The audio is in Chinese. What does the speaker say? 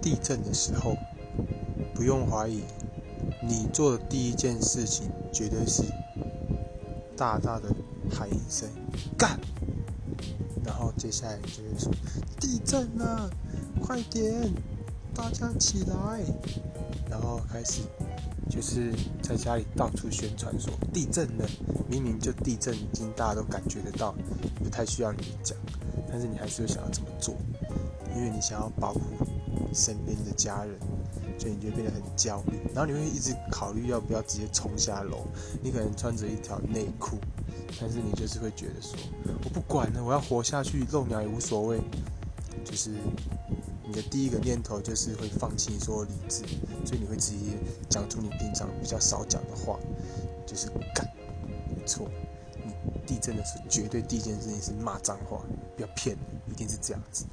地震的时候，不用怀疑，你做的第一件事情绝对是大大的喊一声“干”，然后接下来就会说“地震了，快点，大家起来”，然后开始就是在家里到处宣传说地震了，明明就地震已经大家都感觉得到，不太需要你讲，但是你还是想要这么做，因为你想要保护。身边的家人，所以你就变得很焦虑，然后你会一直考虑要不要直接冲下楼。你可能穿着一条内裤，但是你就是会觉得说，我不管了，我要活下去，漏鸟也无所谓。就是你的第一个念头就是会放弃所有理智，所以你会直接讲出你平常比较少讲的话，就是干，没错，你地震的时候绝对第一件事情是骂脏话，不要骗，一定是这样子。